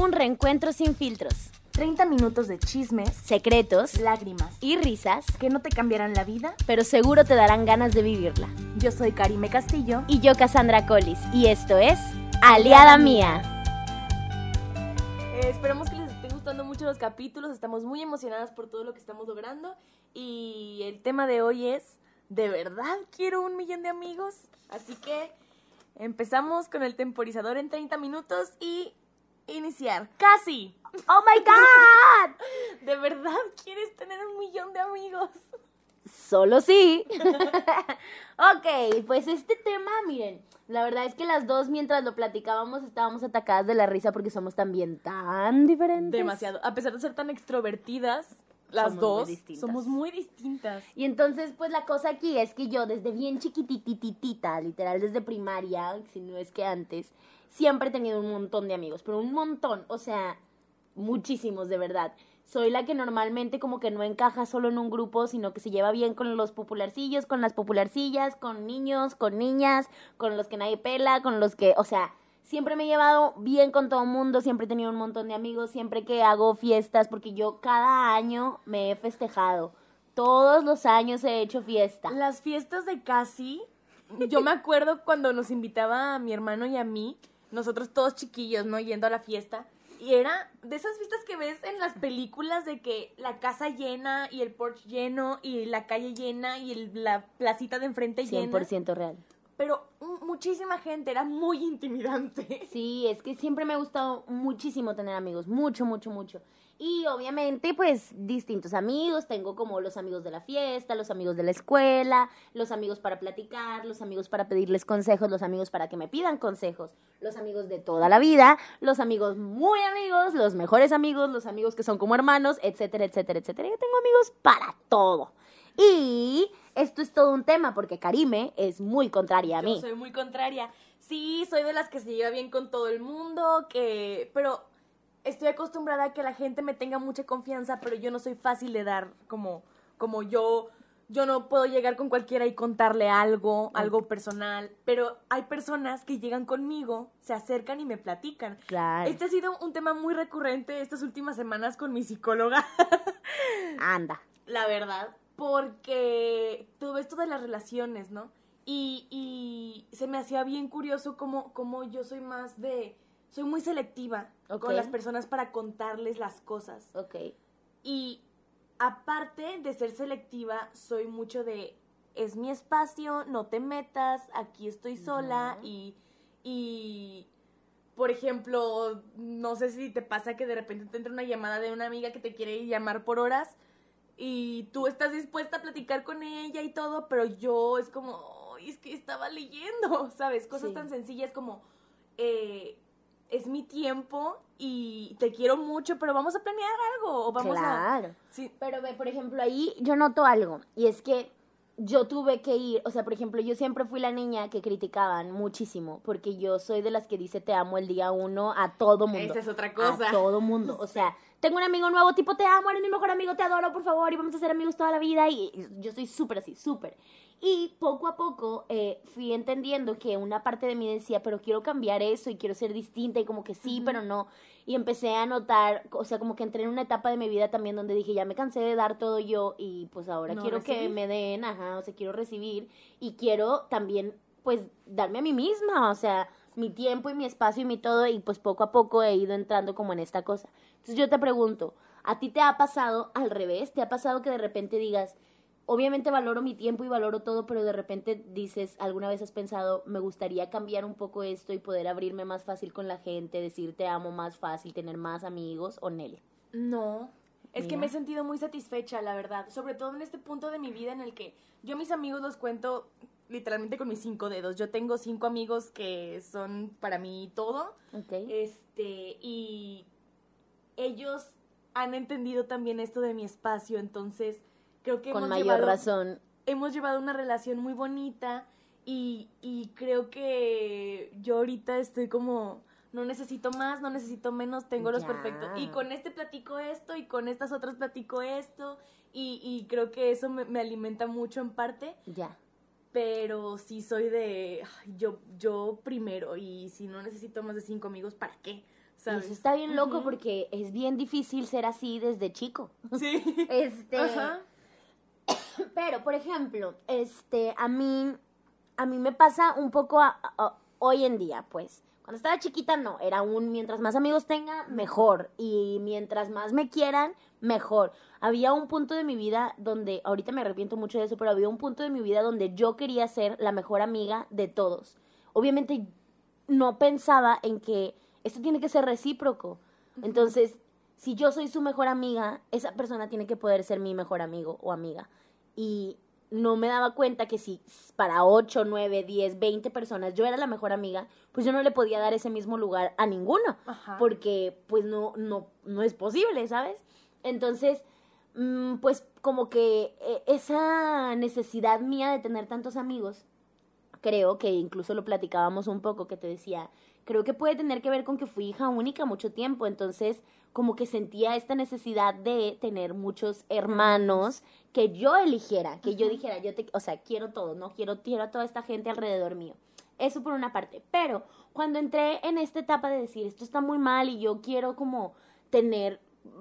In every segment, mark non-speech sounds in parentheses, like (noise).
Un reencuentro sin filtros, 30 minutos de chismes, secretos lágrimas y risas, que no te cambiarán la vida. pero seguro te darán ganas de vivirla. Yo soy Karime Castillo. Y yo, Cassandra Collis, y esto es Aliada Mía. Eh, esperamos que les estén gustando mucho los capítulos. Estamos muy emocionadas por todo lo que estamos logrando. Y el tema de hoy es, ¿de verdad quiero un millón de amigos? Así que empezamos con el temporizador en 30 minutos y iniciar. ¡Casi! ¡Oh my God! (laughs) ¿De verdad quieres tener un millón de amigos? Solo sí. (laughs) ok, pues este tema, miren, la verdad es que las dos mientras lo platicábamos estábamos atacadas de la risa porque somos también tan diferentes. Demasiado. A pesar de ser tan extrovertidas, las Somos dos somos muy distintas. Y entonces, pues la cosa aquí es que yo desde bien chiquitititita, literal desde primaria, si no es que antes, siempre he tenido un montón de amigos, pero un montón, o sea, muchísimos de verdad. Soy la que normalmente como que no encaja solo en un grupo, sino que se lleva bien con los popularcillos, con las popularcillas, con niños, con niñas, con los que nadie pela, con los que, o sea, siempre me he llevado bien con todo el mundo, siempre he tenido un montón de amigos, siempre que hago fiestas, porque yo cada año me he festejado. Todos los años he hecho fiesta. Las fiestas de casi, yo me acuerdo cuando nos invitaba a mi hermano y a mí, nosotros todos chiquillos, ¿no? Yendo a la fiesta. Y era de esas fiestas que ves en las películas de que la casa llena y el porche lleno y la calle llena y el- la placita de enfrente llena. 100% real. Pero muchísima gente, era muy intimidante. Sí, es que siempre me ha gustado muchísimo tener amigos, mucho, mucho, mucho. Y obviamente, pues, distintos amigos. Tengo como los amigos de la fiesta, los amigos de la escuela, los amigos para platicar, los amigos para pedirles consejos, los amigos para que me pidan consejos, los amigos de toda la vida, los amigos muy amigos, los mejores amigos, los amigos que son como hermanos, etcétera, etcétera, etcétera. Yo tengo amigos para todo. Y esto es todo un tema porque Karime es muy contraria a mí. Yo soy muy contraria. Sí, soy de las que se lleva bien con todo el mundo, que pero estoy acostumbrada a que la gente me tenga mucha confianza, pero yo no soy fácil de dar como como yo yo no puedo llegar con cualquiera y contarle algo, algo personal, pero hay personas que llegan conmigo, se acercan y me platican. Claro. Este ha sido un tema muy recurrente estas últimas semanas con mi psicóloga. (laughs) Anda. la verdad, porque todo esto de las relaciones, ¿no? Y, y se me hacía bien curioso como, como yo soy más de, soy muy selectiva Con las personas para contarles las cosas. Ok. Y aparte de ser selectiva, soy mucho de, es mi espacio, no te metas, aquí estoy sola y, y, por ejemplo, no sé si te pasa que de repente te entra una llamada de una amiga que te quiere llamar por horas y tú estás dispuesta a platicar con ella y todo, pero yo es como, "Ay, es que estaba leyendo, (laughs) ¿sabes? Cosas Sí. tan sencillas como, eh, es mi tiempo y te quiero mucho, pero vamos a planear algo o vamos a... claro. Sí, Pero ve, por ejemplo, ahí yo noto algo. Y es que yo tuve que ir, o sea, por ejemplo, yo siempre fui la niña que criticaban muchísimo, porque yo soy de las que dice te amo el día uno a todo mundo. Esa es otra cosa. A todo mundo. O sea, tengo un amigo nuevo, tipo te amo, eres mi mejor amigo, te adoro, por favor, y vamos a ser amigos toda la vida. Y yo soy súper así, súper. Y poco a poco eh, fui entendiendo que una parte de mí decía, pero quiero cambiar eso y quiero ser distinta y como que sí, pero no. Y empecé a notar, o sea, como que entré en una etapa de mi vida también donde dije, ya me cansé de dar todo yo y pues ahora No quiero que me den, ajá, o sea, quiero recibir y quiero también pues darme a mí misma, o sea, mi tiempo y mi espacio y mi todo y pues poco a poco he ido entrando como en esta cosa. Entonces yo te pregunto, ¿a ti te ha pasado al revés? ¿Te ha pasado que de repente digas, obviamente valoro mi tiempo y valoro todo, pero de repente dices, alguna vez has pensado, me gustaría cambiar un poco esto y poder abrirme más fácil con la gente, decir te amo más fácil, tener más amigos o Nelly? No. Es que me he sentido muy satisfecha, la verdad. Sobre todo en este punto de mi vida en el que yo mis amigos los cuento literalmente con mis cinco dedos. Yo tengo cinco amigos que son para mí todo. Ok. Este, y ellos han entendido también esto de mi espacio, entonces creo que con hemos mayor llevado, razón. hemos llevado una relación muy bonita y, y creo que yo ahorita estoy como no necesito más, no necesito menos, tengo los Ya. perfectos. Y con este platico esto y con estas otras platico esto y, y creo que eso me, me alimenta mucho en parte, Ya. pero sí soy de yo, yo primero y si no necesito más de cinco amigos, ¿para qué? ¿sabes? eso está bien loco porque es bien difícil ser así desde chico. Sí. (laughs) Este, Ajá. Pero por ejemplo, este, a mí, a mí me pasa un poco a- a- hoy en día, pues. Cuando estaba chiquita no, era un mientras más amigos tenga, mejor. Y mientras más me quieran, mejor. Había un punto de mi vida donde, ahorita me arrepiento mucho de eso, pero había un punto de mi vida donde yo quería ser la mejor amiga de todos. Obviamente no pensaba en que esto tiene que ser recíproco. Entonces, si yo soy su mejor amiga, esa persona tiene que poder ser mi mejor amigo o amiga. Y no me daba cuenta que si para 8, 9, 10, 20 personas yo era la mejor amiga, pues yo no le podía dar ese mismo lugar a ninguno. Ajá. Porque pues no, no, no es posible, ¿sabes? Entonces, mm, pues como que eh, esa necesidad mía de tener tantos amigos, creo que incluso lo platicábamos un poco, que te decía, creo que puede tener que ver con que fui hija única mucho tiempo, entonces como que sentía esta necesidad de tener muchos hermanos que yo eligiera, que yo dijera, yo te, o sea, quiero todo, no quiero, quiero a toda esta gente alrededor mío. Eso por una parte, pero cuando entré en esta etapa de decir, esto está muy mal y yo quiero como tener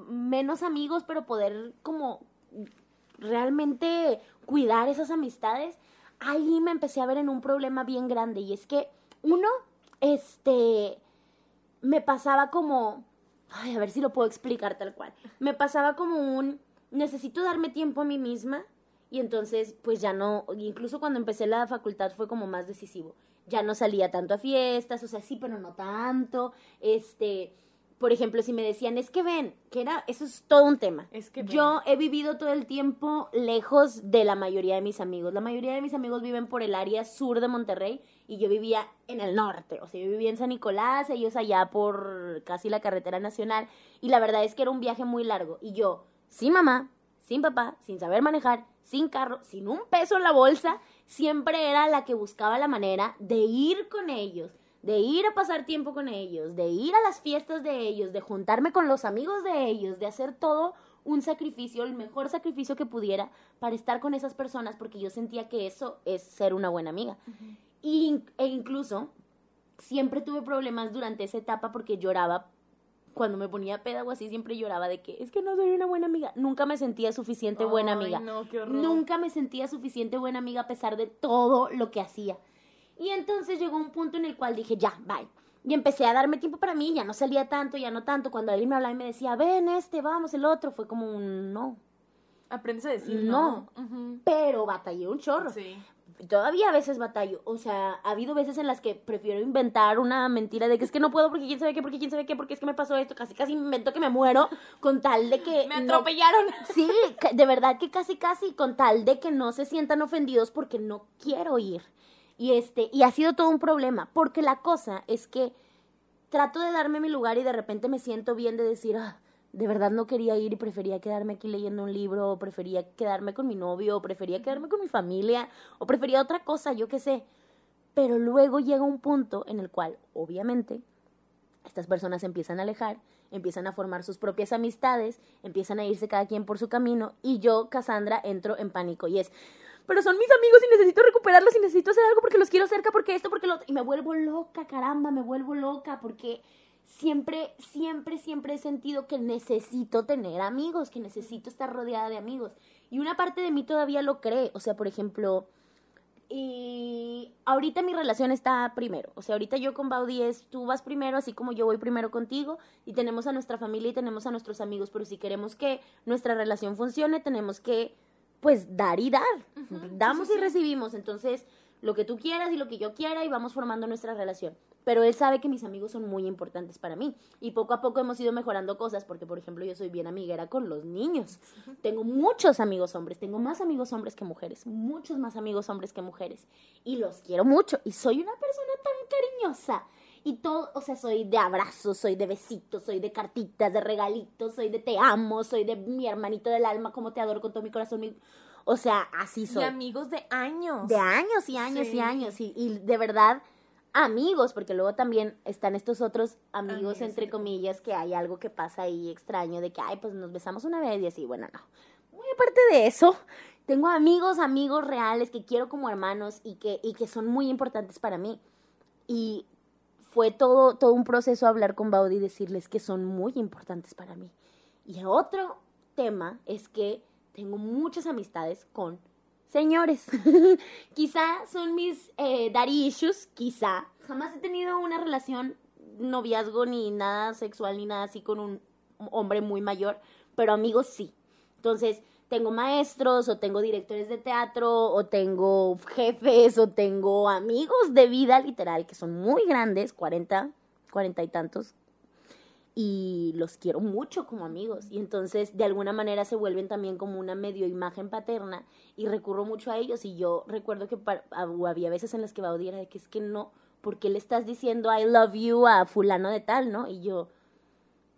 menos amigos, pero poder como realmente cuidar esas amistades, ahí me empecé a ver en un problema bien grande. Y es que uno, este, me pasaba como, ay, a ver si lo puedo explicar tal cual, me pasaba como un, necesito darme tiempo a mí misma y entonces pues ya no, incluso cuando empecé la facultad fue como más decisivo, ya no salía tanto a fiestas, o sea, sí, pero no tanto, este, por ejemplo, si me decían, es que ven, que era, eso es todo un tema. Es que ven. yo he vivido todo el tiempo lejos de la mayoría de mis amigos. La mayoría de mis amigos viven por el área sur de Monterrey y yo vivía en el norte. O sea, yo vivía en San Nicolás, ellos allá por casi la carretera nacional. Y la verdad es que era un viaje muy largo. Y yo, sin mamá, sin papá, sin saber manejar, sin carro, sin un peso en la bolsa, siempre era la que buscaba la manera de ir con ellos, de ir a pasar tiempo con ellos, de ir a las fiestas de ellos, de juntarme con los amigos de ellos, de hacer todo un sacrificio, el mejor sacrificio que pudiera para estar con esas personas, porque yo sentía que eso es ser una buena amiga. Y, e incluso siempre tuve problemas durante esa etapa porque lloraba cuando me ponía peda o así, siempre lloraba de que es que no soy una buena amiga. Nunca me sentía suficiente buena Ay, amiga. no, qué horror. Nunca me sentía suficiente buena amiga a pesar de todo lo que hacía. Y entonces llegó un punto en el cual dije, ya, bye. Y empecé a darme tiempo para mí, ya no salía tanto, ya no tanto. Cuando alguien me hablaba y me decía, ven este, vamos, el otro, fue como un no. Aprendes a decir No. no. Pero batallé un chorro. Sí. Todavía a veces batallo. O sea, ha habido veces en las que prefiero inventar una mentira de que es que no puedo porque quién sabe qué, porque quién sabe qué, porque es que me pasó esto. Casi, casi invento que me muero con tal de que. Me no- atropellaron. (laughs) Sí, de verdad que casi casi con tal de que no se sientan ofendidos porque no quiero ir. Y este, y ha sido todo un problema, porque la cosa es que trato de darme mi lugar y de repente me siento bien de decir, ah, de verdad no quería ir y prefería quedarme aquí leyendo un libro, o prefería quedarme con mi novio, o prefería quedarme con mi familia, o prefería otra cosa, yo qué sé. Pero luego llega un punto en el cual, obviamente, estas personas empiezan a alejar, empiezan a formar sus propias amistades, empiezan a irse cada quien por su camino y yo, Cassandra, entro en pánico y es, pero son mis amigos y necesito recuperarlos y necesito hacer algo porque los quiero cerca, porque esto, porque lo otro. Y me vuelvo loca, caramba, me vuelvo loca porque siempre, siempre, siempre he sentido que necesito tener amigos, que necesito estar rodeada de amigos. Y una parte de mí todavía lo cree, o sea, por ejemplo, y ahorita mi relación está primero. O sea, ahorita yo con Baudi es tú vas primero, así como yo voy primero contigo. Y tenemos a nuestra familia y tenemos a nuestros amigos. Pero si queremos que nuestra relación funcione, tenemos que, pues, dar y dar. Damos sí, sí, y recibimos. Entonces, lo que tú quieras y lo que yo quiera y vamos formando nuestra relación. Pero él sabe que mis amigos son muy importantes para mí. Y poco a poco hemos ido mejorando cosas porque, por ejemplo, yo soy bien amiguera con los niños. Tengo muchos amigos hombres, tengo más amigos hombres que mujeres, muchos más amigos hombres que mujeres. Y los quiero mucho. Y soy una persona tan cariñosa. Y todo, o sea, soy de abrazos, soy de besitos, soy de cartitas, de regalitos, soy de te amo, soy de mi hermanito del alma, como te adoro con todo mi corazón. mi- O sea, así Y soy amigos de años. de años y años y años y, y de verdad amigos porque luego también están estos otros amigos Amigos, entre entre comillas que hay algo que pasa ahí extraño de que ay pues nos besamos una vez y así bueno no. Muy aparte de eso tengo amigos amigos reales que quiero como hermanos y que y que son muy importantes para mí. Y fue todo, todo un proceso hablar con Baudi y decirles que son muy importantes para mí. Y otro tema es que tengo muchas amistades con señores. (laughs) quizá son mis eh, daddy issues, quizá. Jamás he tenido una relación, noviazgo, ni nada sexual, ni nada así con un hombre muy mayor, pero amigos sí. Entonces, tengo maestros, o tengo directores de teatro, o tengo jefes, o tengo amigos de vida literal, que son muy grandes, 40, 40 y tantos, y los quiero mucho como amigos. Y entonces de alguna manera se vuelven también como una medio imagen paterna y recurro mucho a ellos. Y yo recuerdo que había veces en las que Baudí era de que es que no, ¿por qué le estás diciendo I love you a fulano de tal, no? Y yo,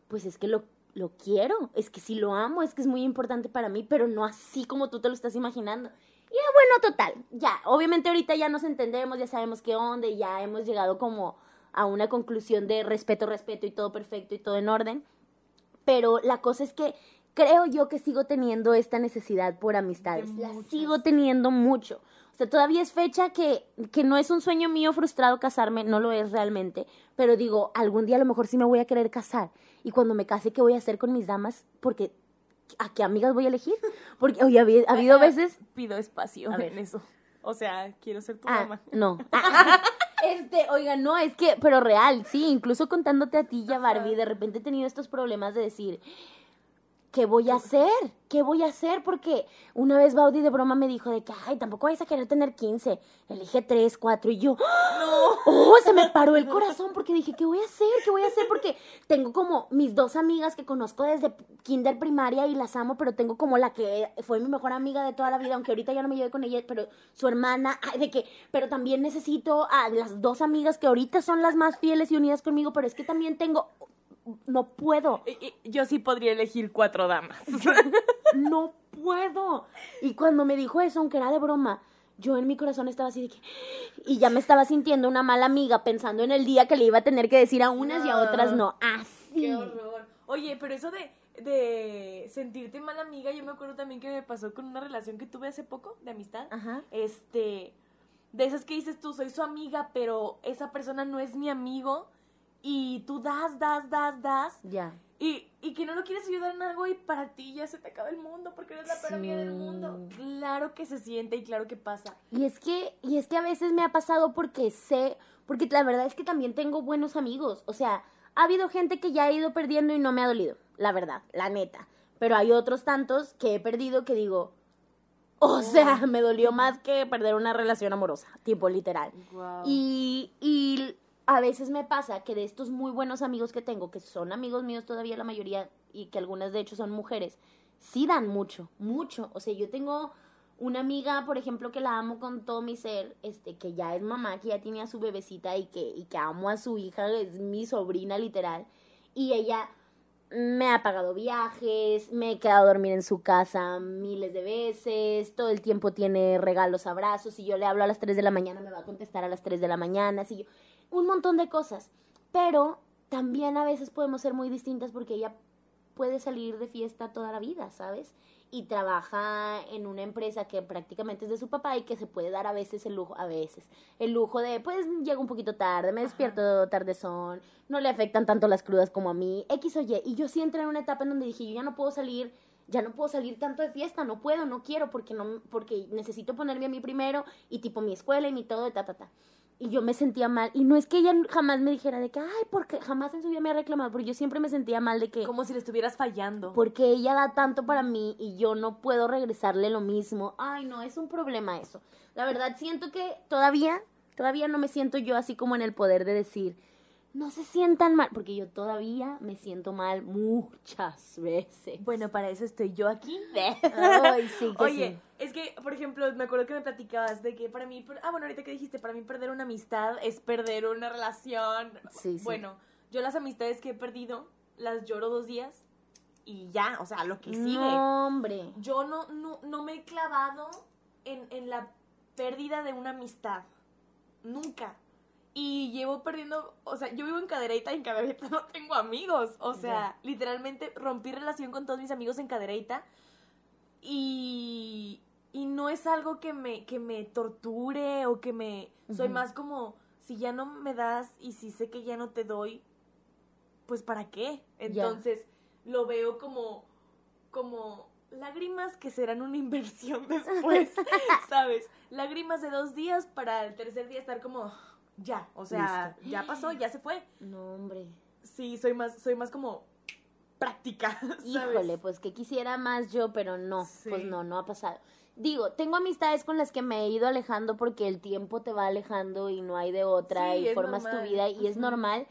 pues es que lo, lo quiero, es que sí lo amo, es que es muy importante para mí, pero no así como tú te lo estás imaginando. Y bueno, total, ya, obviamente ahorita ya nos entendemos, ya sabemos qué onda ya hemos llegado como a una conclusión de respeto, respeto y todo perfecto y todo en orden. Pero la cosa es que creo yo que sigo teniendo esta necesidad por amistades. La sigo teniendo mucho. O sea, todavía es fecha que, que no es un sueño mío frustrado casarme, no lo es realmente, pero digo, algún día a lo mejor sí me voy a querer casar. Y cuando me case, ¿qué voy a hacer con mis damas? Porque, ¿a qué amigas voy a elegir? Porque, oye, ha habido veces... Pido espacio en eso. O sea, quiero ser tu ah, dama. No. (laughs) Este, oiga, no, es que, pero real, sí, incluso contándote a ti ya, Barbie, de repente he tenido estos problemas de decir, ¿qué voy a hacer? ¿Qué voy a hacer? Porque una vez Baudi de broma me dijo de que, ay, tampoco vais a querer tener 15, elige 3, 4 y yo, no. oh, se me paró el corazón porque dije, ¿qué voy a hacer? ¿Qué voy a hacer? Porque tengo como mis dos amigas que conozco desde kinder primaria y las amo, pero tengo como la que fue mi mejor amiga de toda la vida, aunque ahorita ya no me lleve con ella, pero su hermana, ay, de que, pero también necesito a las dos amigas que ahorita son las más fieles y unidas conmigo, pero es que también tengo no puedo. Yo sí podría elegir cuatro damas. (laughs) no puedo. Y cuando me dijo eso, aunque era de broma, yo en mi corazón estaba así de que... Y ya me estaba sintiendo una mala amiga pensando en el día que le iba a tener que decir a unas y a otras no. Así. Qué horror. Oye, pero eso de, de sentirte mala amiga, yo me acuerdo también que me pasó con una relación que tuve hace poco de amistad. Ajá. Este... De esas que dices tú, soy su amiga, pero esa persona no es mi amigo y tú das, das, das, das. Ya. Y, y, que no lo quieres ayudar en algo y para ti ya se te acaba el mundo porque eres la peor del mundo. Claro que se siente y claro que pasa. Y es que, y es que a veces me ha pasado porque sé, porque la verdad es que también tengo buenos amigos. O sea, ha habido gente que ya ha ido perdiendo y no me ha dolido, la verdad, la neta. Pero hay otros tantos que he perdido que digo, o sea, (laughs) me dolió más que perder una relación amorosa, tipo literal. Y, y a veces me pasa que de estos muy buenos amigos que tengo, que son amigos míos todavía la mayoría y que algunas de hecho son mujeres, sí dan mucho, mucho. O sea, yo tengo una amiga, por ejemplo, que la amo con todo mi ser, este, que ya es mamá, que ya tiene a su bebecita y que, y que amo a su hija, es mi sobrina literal. Y ella me ha pagado viajes, me he quedado a dormir en su casa miles de veces, todo el tiempo tiene regalos, abrazos, si yo le hablo a las 3 de la mañana me va a contestar a las 3 de la mañana, si yo un montón de cosas. Pero también a veces podemos ser muy distintas porque ella puede salir de fiesta toda la vida, ¿sabes? Y trabaja en una empresa que prácticamente es de su papá y que se puede dar a veces el lujo, a veces, el lujo de, pues llego un poquito tarde, me despierto tardezón, no le afectan tanto las crudas como a mí, X o Y. Y yo sí entré en una etapa en donde dije, yo ya no puedo salir ya no puedo salir tanto de fiesta, no puedo, no quiero, porque no, porque necesito ponerme a mí primero y tipo mi escuela y mi todo, de ta, ta, ta y yo me sentía mal. Y no es que ella jamás me dijera de que, ay, porque jamás en su vida me ha reclamado, porque yo siempre me sentía mal de que... Como si le estuvieras fallando. Porque ella da tanto para mí y yo no puedo regresarle lo mismo. Ay, no, es un problema eso. La verdad, siento que todavía, todavía no me siento yo así como en el poder de decir, no se sientan mal, porque yo todavía me siento mal muchas veces. Bueno, para eso estoy yo aquí. (laughs) Ay, sí, que Oye, es que, por ejemplo, me acuerdo que me platicabas de que para mí, ah, bueno, ahorita que dijiste, para mí perder una amistad es perder una relación. Sí, sí. Bueno, yo las amistades que he perdido, las lloro dos días y ya, o sea, lo que sigue. No, hombre. Yo no, no, no me he clavado en, en la pérdida de una amistad. Nunca. Y llevo perdiendo, o sea, yo vivo en Cadereyta y en Cadereyta (laughs) no tengo amigos. O sea, literalmente rompí relación con todos mis amigos en Cadereyta. Y, y no es algo que me, que me torture o que me... Soy más como si ya no me das y si sé que ya no te doy, pues ¿para qué? Entonces lo veo como, como lágrimas que serán una (laughs) inversión después, (laughs) ¿sabes? Lágrimas de dos días para el tercer día estar como, ya, o sea, ya pasó, ya se fue. No, hombre. Sí, soy más, soy más como práctica. (laughs) ¿sabes? Híjole, pues que quisiera más yo, pero no, pues no, no ha pasado. Digo, tengo amistades con las que me he ido alejando porque el tiempo te va alejando y no hay de otra Sí, y formas tu normal. vida y es normal,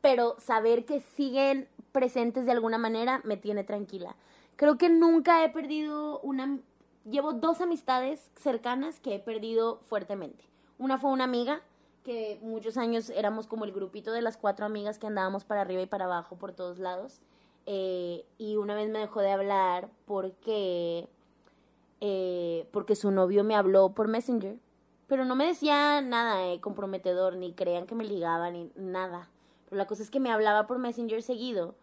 pero saber que siguen presentes de alguna manera me tiene tranquila. Creo que nunca he perdido una... Llevo dos amistades cercanas que he perdido fuertemente. Una fue una amiga, que muchos años éramos como el grupito de las cuatro amigas que andábamos para arriba y para abajo por todos lados. Eh, y una vez me dejó de hablar porque, eh, porque su novio me habló por Messenger. Pero no me decía nada eh, comprometedor, ni creían que me ligaba, ni nada. Pero la cosa es que me hablaba por Messenger seguido,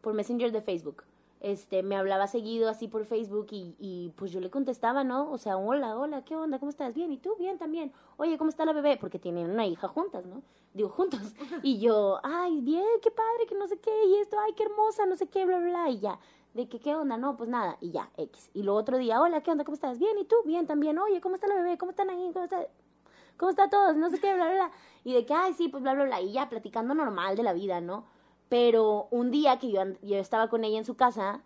por Messenger de Facebook. Este, me hablaba seguido así por Facebook y, y pues yo le contestaba, ¿no? O sea, hola, hola, ¿qué onda? ¿Cómo estás? Bien, ¿y tú? Bien también. Oye, ¿cómo está la bebé? Porque tienen una hija juntas, ¿no? Digo, juntos. (laughs) Y yo, ay, bien, qué padre, que no sé qué, y esto, ay, qué hermosa, no sé qué, bla, bla, bla, y ya. De que, ¿qué onda? No, pues nada, y ya, X. Y luego otro día, hola, ¿qué onda? ¿Cómo estás? Bien, ¿y tú? Bien también. Oye, ¿cómo está la bebé? ¿Cómo están ahí? ¿Cómo está? ¿Cómo está todos? No sé qué, bla, bla, bla. Y de que, ay, sí, pues bla, bla, bla. Y ya, platicando normal de la vida, ¿no? Pero un día que yo, estaba con ella en su casa,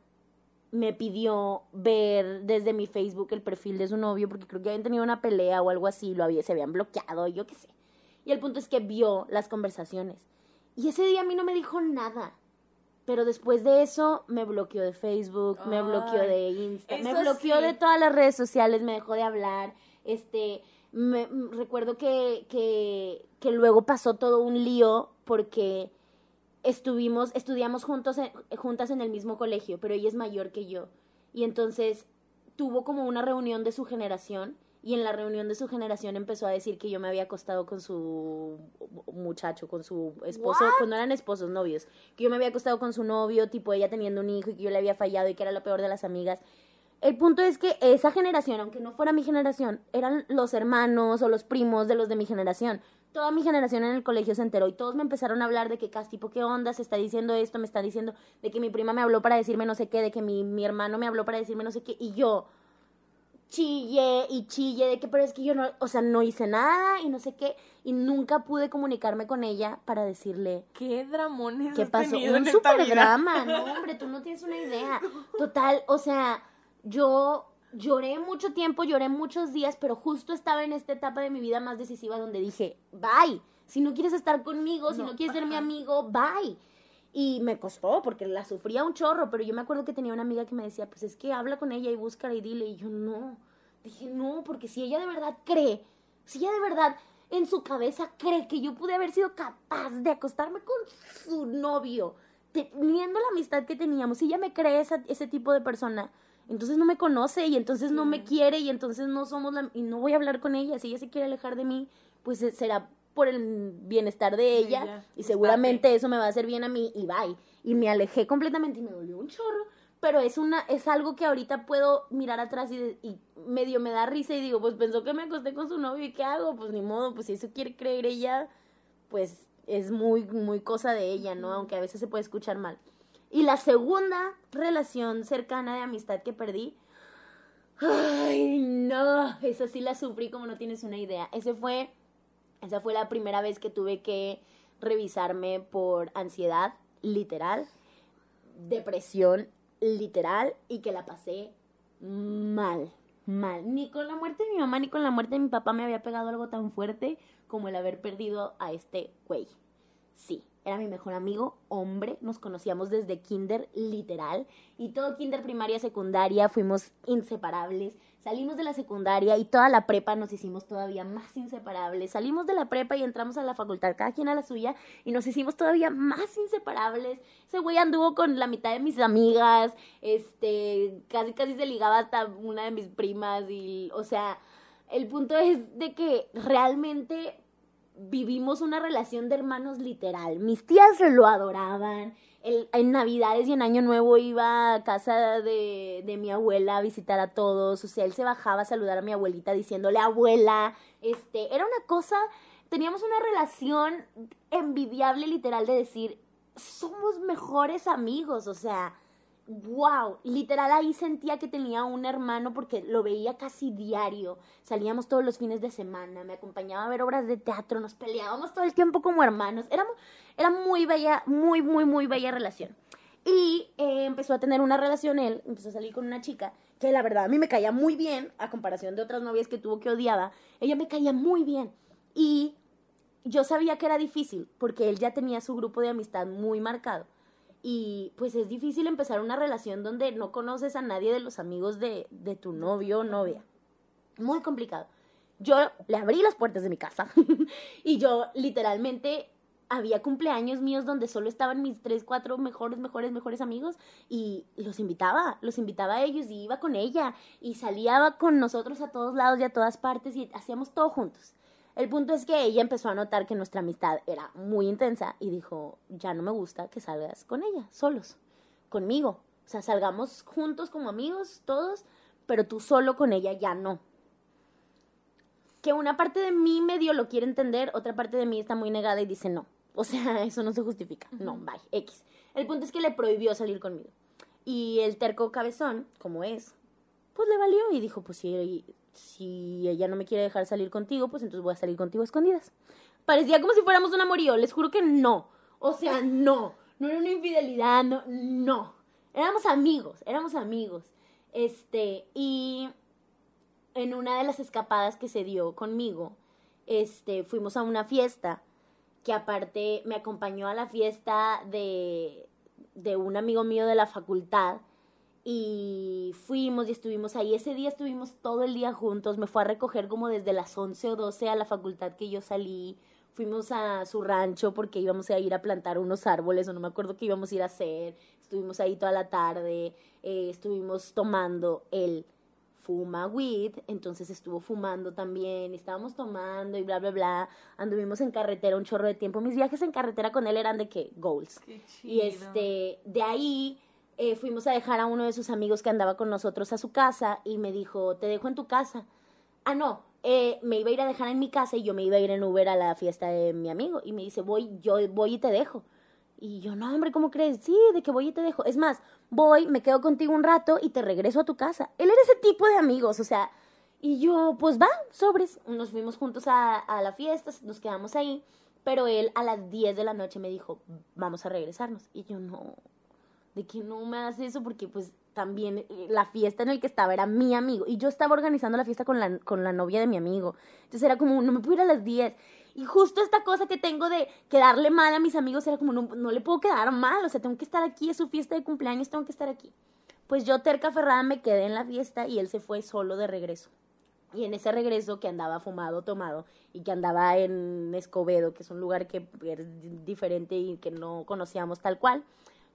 me pidió ver desde mi Facebook el perfil de su novio, porque creo que habían tenido una pelea o algo así, lo había, se habían bloqueado, yo qué sé. Y el punto es que vio las conversaciones. Y ese día a mí no me dijo nada. Pero después de eso me bloqueó de Facebook, me bloqueó de Insta, me bloqueó sí. de todas las redes sociales, me dejó de hablar. Este, me, recuerdo que, que, que luego pasó todo un lío porque estuvimos, estudiamos juntos en- juntas en el mismo colegio, pero ella es mayor que yo. Y entonces tuvo como una reunión de su generación y en la reunión de su generación empezó a decir que yo me había acostado con su muchacho, con su esposo, cuando eran esposos, novios, que yo me había acostado con su novio, tipo ella teniendo un hijo y que yo le había fallado y que era la peor de las amigas. El punto es que esa generación, aunque no fuera mi generación, eran los hermanos o los primos de los de mi generación. Toda mi generación en el colegio se enteró y todos me empezaron a hablar de que, Cas, tipo, ¿qué onda? Se está diciendo esto, me está diciendo de que mi prima me habló para decirme no sé qué, de que mi, mi hermano me habló para decirme no sé qué. Y yo chille y chille de que, pero es que yo no, o sea, no hice nada y no sé qué. Y nunca pude comunicarme con ella para decirle, ¿Qué dramones ¿Qué pasó? Un super drama, no, hombre, tú no tienes una idea. (laughs) Total, o sea, yo lloré mucho tiempo, lloré muchos días, pero justo estaba en esta etapa de mi vida más decisiva donde dije, bye. Si no quieres estar conmigo, si No, no quieres ser mi amigo, bye. Y me costó porque la sufría un chorro, pero yo me acuerdo que tenía una amiga que me decía, pues es que habla con ella y búscala y dile. Y yo no. Dije, no, porque si ella de verdad cree, si ella de verdad en su cabeza cree que yo pude haber sido capaz de acostarme con su novio, teniendo la amistad que teníamos, si ella me cree esa- ese tipo de persona, entonces no me conoce y entonces no me quiere y entonces no somos la, y no voy a hablar con ella. Si ella se quiere alejar de mí, pues eh, será por el bienestar de ella y pues, seguramente eso me va a hacer bien a mí y bye. Y me alejé completamente y me dolió un chorro, pero es una es algo que ahorita puedo mirar atrás y, y medio me da risa y digo, pues pensó que me acosté con su novio y qué hago, pues ni modo, pues si eso quiere creer ella, pues es muy muy cosa de ella, ¿no? Aunque a veces se puede escuchar mal. Y la segunda relación cercana de amistad que perdí, ay, no, esa sí la sufrí como no tienes una idea. Ese fue esa fue la primera vez que tuve que revisarme por ansiedad, literal, depresión, literal, y que la pasé mal, mal. Ni con la muerte de mi mamá ni con la muerte de mi papá me había pegado algo tan fuerte como el haber perdido a este güey. Sí, era mi mejor amigo, hombre, nos conocíamos desde kinder, literal, y todo kinder, primaria, secundaria, fuimos inseparables. Salimos de la secundaria y toda la prepa nos hicimos todavía más inseparables. Salimos de la prepa y entramos a la facultad, cada quien a la suya, y nos hicimos todavía más inseparables. Ese güey anduvo con la mitad de mis amigas, este, casi casi se ligaba hasta una de mis primas, y, o sea, el punto es de que realmente vivimos una relación de hermanos literal. Mis tías lo adoraban. El- en Navidades y en Año Nuevo iba a casa de, de mi abuela a visitar a todos. O sea, él se bajaba a saludar a mi abuelita diciéndole abuela. Este, era una cosa, teníamos una relación envidiable literal de decir, somos mejores amigos, o sea, wow, literal ahí sentía que tenía un hermano porque lo veía casi diario, salíamos todos los fines de semana, me acompañaba a ver obras de teatro, nos peleábamos todo el tiempo como hermanos, era, era muy bella, muy, muy, muy bella relación. Y eh, empezó a tener una relación él, empezó a salir con una chica que la verdad a mí me caía muy bien, a comparación de otras novias que tuvo que odiaba, ella me caía muy bien. Y yo sabía que era difícil porque él ya tenía su grupo de amistad muy marcado. Y pues es difícil empezar una relación donde no conoces a nadie de los amigos de, de tu novio o novia. Muy complicado. Yo le abrí las puertas de mi casa (laughs) y yo literalmente había cumpleaños míos donde solo estaban mis tres, cuatro mejores, mejores, mejores amigos y los invitaba, los invitaba a ellos y iba con ella y salía con nosotros a todos lados y a todas partes y hacíamos todo juntos. El punto es que ella empezó a notar que nuestra amistad era muy intensa y dijo, ya no me gusta que salgas con ella, solos, conmigo. O sea, salgamos juntos como amigos, todos, pero tú solo con ella ya no. Que una parte de mí medio lo quiere entender, otra parte de mí está muy negada y dice no. O sea, (laughs) eso no se justifica. No, bye, X. El punto es que le prohibió salir conmigo. Y el terco cabezón, como es, pues le valió y dijo, pues si, si ella no me quiere dejar salir contigo, pues entonces voy a salir contigo a escondidas. Parecía como si fuéramos un amorío, les juro que no. O sea, no. No era una infidelidad, no, no. Éramos amigos, éramos amigos. Este, y en una de las escapadas que se dio conmigo, este, fuimos a una fiesta que aparte me acompañó a la fiesta de, de un amigo mío de la facultad y fuimos y estuvimos ahí. Ese día estuvimos todo el día juntos. Me fue a recoger como desde las 11 o 12 a la facultad que yo salí. Fuimos a su rancho porque íbamos a ir a plantar unos árboles o no me acuerdo qué íbamos a ir a hacer. Estuvimos ahí toda la tarde. Eh, estuvimos tomando el fuma weed, entonces estuvo fumando también, estábamos tomando y bla, bla, bla. Anduvimos en carretera un chorro de tiempo. Mis viajes en carretera con él eran de que goals. Y este, de ahí eh, fuimos a dejar a uno de sus amigos que andaba con nosotros a su casa y me dijo, te dejo en tu casa. Ah, no, eh, me iba a ir a dejar en mi casa y yo me iba a ir en Uber a la fiesta de mi amigo. Y me dice, voy, yo voy y te dejo. Y yo, no, hombre, ¿cómo crees? Sí, de que voy y te dejo. Es más, voy, me quedo contigo un rato y te regreso a tu casa. Él era ese tipo de amigos, o sea, y yo, pues va, sobres. Nos fuimos juntos a, a la fiesta, nos quedamos ahí, pero él a las 10 de la noche me dijo, vamos a regresarnos. Y yo, no, de que no me hace eso porque pues también eh, la fiesta en el que estaba era mi amigo y yo estaba organizando la fiesta con la, con la novia de mi amigo. Entonces era como, no me puedo ir a las 10. Y justo esta cosa que tengo de quedarle mal a mis amigos era como, no, no le puedo quedar mal, o sea, tengo que estar aquí, es su fiesta de cumpleaños, tengo que estar aquí. Pues yo, terca ferrada, me quedé en la fiesta y él se fue solo de regreso. Y en ese regreso que andaba fumado, tomado, y que andaba en Escobedo, que es un lugar que es diferente y que no conocíamos tal cual,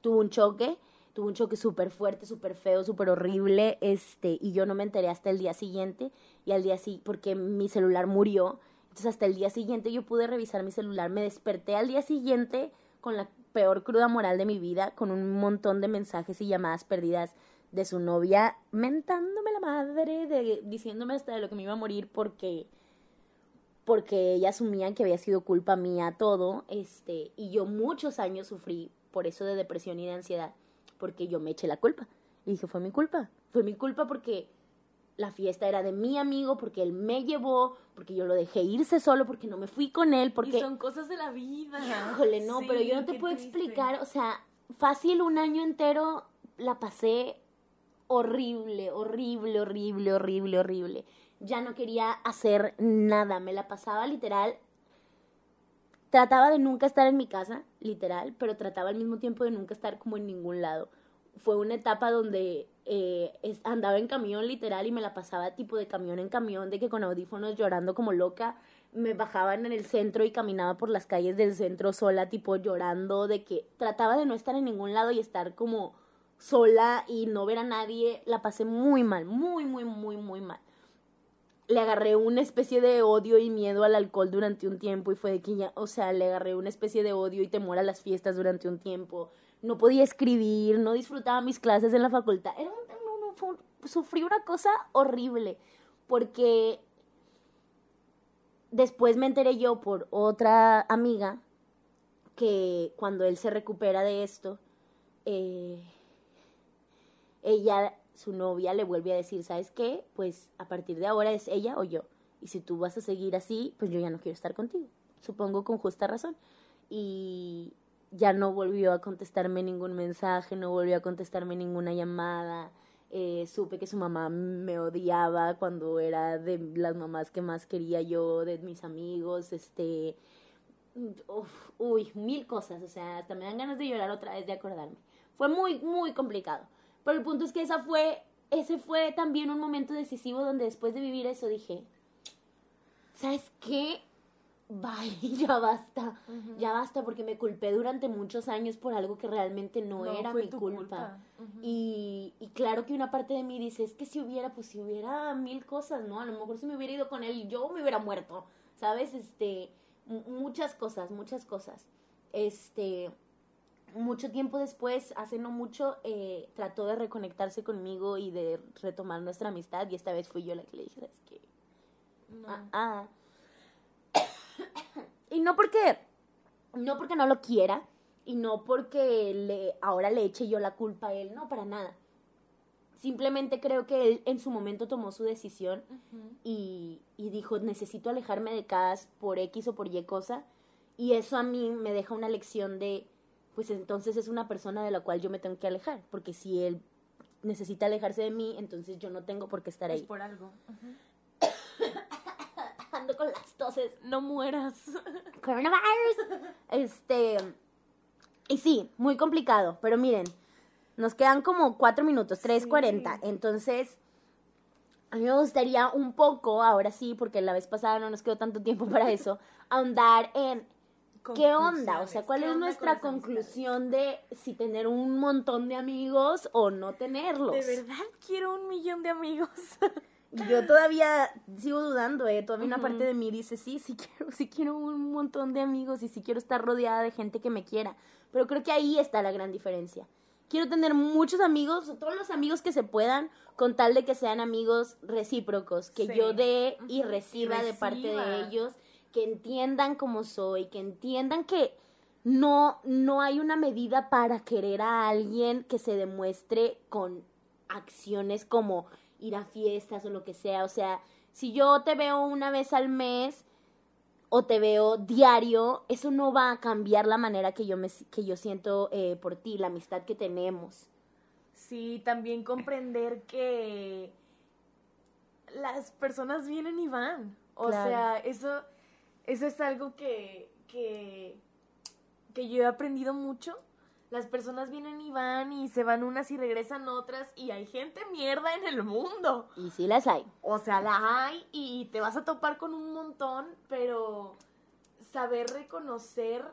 tuvo un choque, tuvo un choque súper fuerte, súper feo, súper horrible, este, y yo no me enteré hasta el día siguiente, y al día siguiente, porque mi celular murió, entonces hasta el día siguiente yo pude revisar mi celular, me desperté al día siguiente con la peor cruda moral de mi vida, con un montón de mensajes y llamadas perdidas de su novia mentándome la madre, de, diciéndome hasta de lo que me iba a morir porque porque ella asumía que había sido culpa mía todo, este, y yo muchos años sufrí por eso de depresión y de ansiedad, porque yo me eché la culpa. Y dije, fue mi culpa, fue mi culpa porque la fiesta era de mi amigo, porque él me llevó, porque yo lo dejé irse solo, porque no me fui con él, porque... Y son cosas de la vida. Híjole, no, pero yo no te puedo explicar, o sea, fácil un año entero la pasé horrible, horrible, horrible, horrible, horrible. Ya no quería hacer nada, me la pasaba literal. Trataba de nunca estar en mi casa, literal, pero trataba al mismo tiempo de nunca estar como en ningún lado. Fue una etapa donde eh, andaba en camión literal y me la pasaba tipo de camión en camión, de que con audífonos llorando como loca, me bajaban en el centro y caminaba por las calles del centro sola, tipo llorando, de que trataba de no estar en ningún lado y estar como sola y no ver a nadie, la pasé muy mal, muy, muy, muy, muy mal. Le agarré una especie de odio y miedo al alcohol durante un tiempo y fue de que ya, o sea, le agarré una especie de odio y temor a las fiestas durante un tiempo no podía escribir, no disfrutaba mis clases en la facultad. Era un, sufrí una cosa horrible, porque después me enteré yo por otra amiga que cuando él se recupera de esto, eh, ella, su novia, le vuelve a decir, ¿sabes qué? Pues a partir de ahora es ella o yo. Y si tú vas a seguir así, pues yo ya no quiero estar contigo. Supongo con justa razón. Y ya no volvió a contestarme ningún mensaje, no volvió a contestarme ninguna llamada. Eh, supe que su mamá me odiaba cuando era de las mamás que más quería yo, de mis amigos, este, uf, uy, mil cosas, o sea, hasta me dan ganas de llorar otra vez de acordarme. Fue muy, muy complicado. Pero el punto es que esa fue, ese fue también un momento decisivo donde después de vivir eso dije, ¿sabes qué? Bye, (laughs) ya basta, ya basta porque me culpé durante muchos años por algo que realmente no, era mi culpa. y, y claro que una parte de mí dice, es que si hubiera, pues si hubiera mil cosas, ¿no? A lo mejor si me hubiera ido con él, yo me hubiera muerto, ¿sabes? Este, muchas cosas, muchas cosas. Este, mucho tiempo después, hace no mucho, eh, trató de reconectarse conmigo y de retomar nuestra amistad y esta vez fui yo la que le dije, es que... No. Ah, ah. (coughs) y no porque, no porque no lo quiera y no porque le, ahora le eche yo la culpa a él, no, para nada. Simplemente creo que él en su momento tomó su decisión y, y, dijo, necesito alejarme de Cas por X o por Y cosa. Y eso a mí me deja una lección de, pues entonces es una persona de la cual yo me tengo que alejar. Porque si él necesita alejarse de mí, entonces yo no tengo por qué estar ahí. Es por algo. (coughs) Ando con las toses. No mueras. (laughs) Coronavirus. Este. Y sí, muy complicado. Pero miren, nos quedan como cuatro minutos, tres cuarenta. Entonces, a mí me gustaría un poco, ahora sí, porque la vez pasada no nos quedó tanto tiempo para eso, ahondar en qué onda, o sea, cuál es nuestra conclusión de si tener un montón de amigos o no tenerlos. De verdad quiero un millón de amigos. (laughs) Yo todavía sigo dudando, eh. Todavía una parte de mí dice, sí, sí quiero, sí quiero un montón de amigos y sí quiero estar rodeada de gente que me quiera. Pero creo que ahí está la gran diferencia quiero tener muchos amigos, todos los amigos que se puedan, con tal de que sean amigos recíprocos, que yo dé y reciba, de parte de ellos, que entiendan cómo soy, que entiendan que no, no hay una medida para querer a alguien que se demuestre con acciones como ir a fiestas o lo que sea. O sea, si yo te veo una vez al mes, o te veo diario, eso no va a cambiar la manera que yo, me, que yo siento eh, por ti, la amistad que tenemos. Sí, también comprender que las personas vienen y van. O sea, eso, eso es algo que, que, que yo he aprendido mucho las personas vienen y van y se van unas y regresan otras y hay gente mierda en el mundo. Y sí las hay. O sea, la hay y te vas a topar con un montón, pero saber reconocer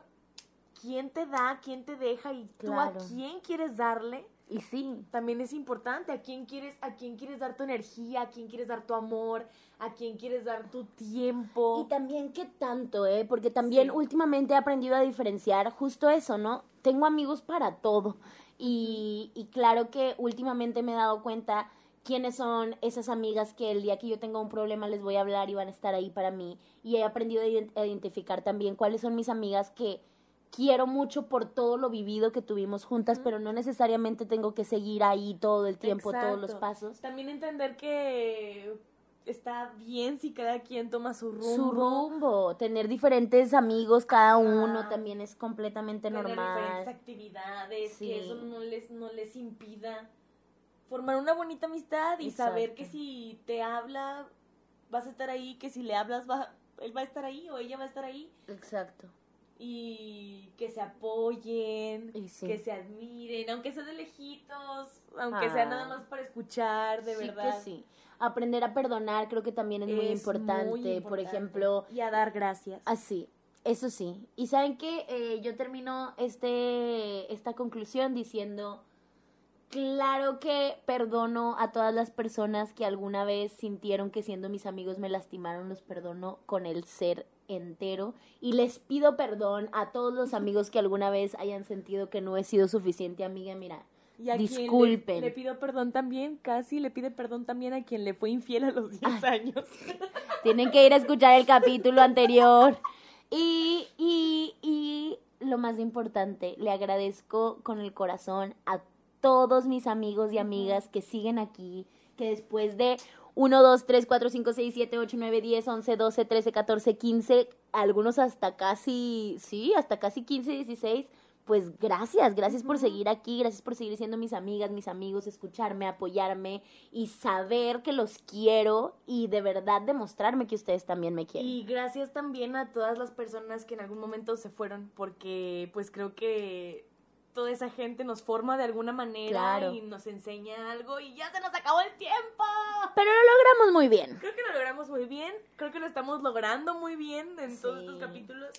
quién te da, quién te deja y tú a quién quieres darle. Y sí. También es importante a quién quieres, a quién quieres dar tu energía, a quién quieres dar tu amor, a quién quieres dar tu tiempo. Y también qué tanto, ¿eh? Porque también últimamente he aprendido a diferenciar justo eso, ¿no? Tengo amigos para todo. Y, y claro que últimamente me he dado cuenta quiénes son esas amigas que el día que yo tenga un problema les voy a hablar y van a estar ahí para mí. Y he aprendido a identificar también cuáles son mis amigas que quiero mucho por todo lo vivido que tuvimos juntas, pero no necesariamente tengo que seguir ahí todo el tiempo, todos los pasos. También entender que está bien si cada quien toma su rumbo. Su rumbo, tener diferentes amigos cada uno también es completamente tener normal. diferentes actividades, que eso no les, no les impida formar una bonita amistad y saber que si te habla vas a estar ahí, que si le hablas va, él va a estar ahí o ella va a estar ahí. Exacto y que se apoyen, que se admiren, aunque sea de lejitos, aunque sea nada ah. más para escuchar, de verdad. sí. Aprender a perdonar creo que también es, muy, importante. Por ejemplo. Y a dar gracias. Así. Eso sí. Y saben que eh, yo termino este, esta conclusión diciendo, claro que perdono a todas las personas que alguna vez sintieron que siendo mis amigos me lastimaron, los perdono con el ser entero y les pido perdón a todos los amigos que alguna vez hayan sentido que no he sido suficiente amiga. Mira, Y a quien le- Disculpen. Le, pido perdón también, casi le pide perdón también a quien le fue infiel a los 10 años. (laughs) Tienen que ir a escuchar el capítulo anterior. Y, y, y lo más importante, le agradezco con el corazón a todos mis amigos y amigas que siguen aquí, que después de 1, 2, 3, 4, 5, 6, 7, 8, 9, 10, 11, 12, 13, 14, 15, algunos hasta casi, sí, hasta casi 15, 16. Pues gracias, gracias por seguir aquí, gracias por seguir siendo mis amigas, mis amigos, escucharme, apoyarme y saber que los quiero y de verdad demostrarme que ustedes también me quieren. Y gracias también a todas las personas que en algún momento se fueron, porque pues creo que toda esa gente nos forma de alguna manera Claro. y nos enseña algo y ya se nos acabó el tiempo. Pero lo logramos muy bien. Creo que lo logramos muy bien, creo que lo estamos logrando muy bien en todos Sí. estos capítulos.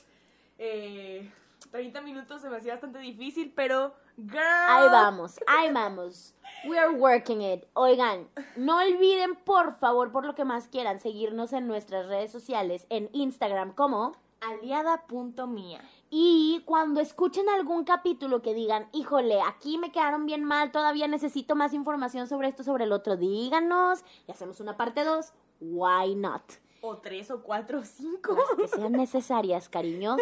Eh, 30 minutos se me hacía bastante difícil, pero girl. Ahí vamos, ahí vamos. We are working it. Oigan, no olviden, por favor, por lo que más quieran, seguirnos en nuestras redes sociales, en Instagram como... Aliada.mía. Y cuando escuchen algún capítulo que digan, híjole, aquí me quedaron bien mal, todavía necesito más información sobre esto, sobre el otro, díganos y hacemos una parte 2. Why not? O tres o cuatro o cinco. Las que sean (laughs) necesarias, cariño.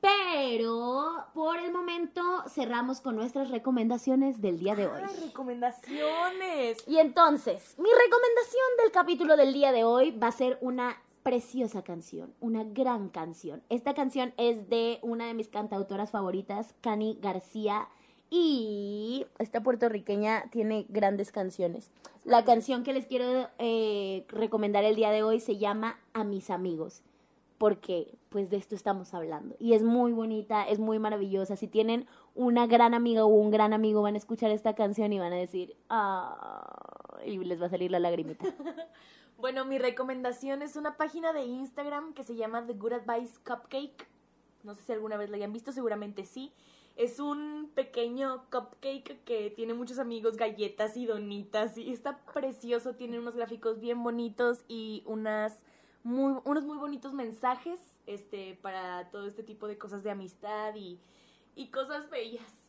Pero por el momento cerramos con nuestras recomendaciones del día de hoy. Recomendaciones. Y entonces, mi recomendación del capítulo del día de hoy va a ser una preciosa canción, una gran canción. Esta canción es de una de mis cantautoras favoritas, Cani García, y esta puertorriqueña tiene grandes canciones. La canción que les quiero eh, recomendar el día de hoy se llama A mis amigos, porque pues de esto estamos hablando. Y es muy bonita, es muy maravillosa. Si tienen una gran amiga o un gran amigo, van a escuchar esta canción y van a decir, ah, y les va a salir la lagrimita. (laughs) Bueno, mi recomendación es una página de Instagram que se llama The Good Advice Cupcake. No sé si alguna vez la hayan visto, seguramente sí. Es un pequeño cupcake que tiene muchos amigos, galletas y donitas y está precioso, tiene unos gráficos bien bonitos y unas muy, unos muy bonitos mensajes este, para todo este tipo de cosas de amistad y, y cosas bellas.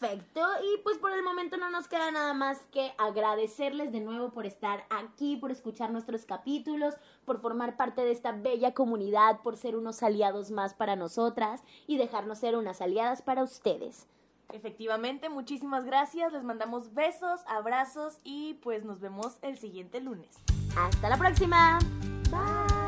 Perfecto, y pues por el momento no nos queda nada más que agradecerles de nuevo por estar aquí, por escuchar nuestros capítulos, por formar parte de esta bella comunidad, por ser unos aliados más para nosotras y dejarnos ser unas aliadas para ustedes. Efectivamente, muchísimas gracias, les mandamos besos, abrazos y pues nos vemos el siguiente lunes. Hasta la próxima. Bye.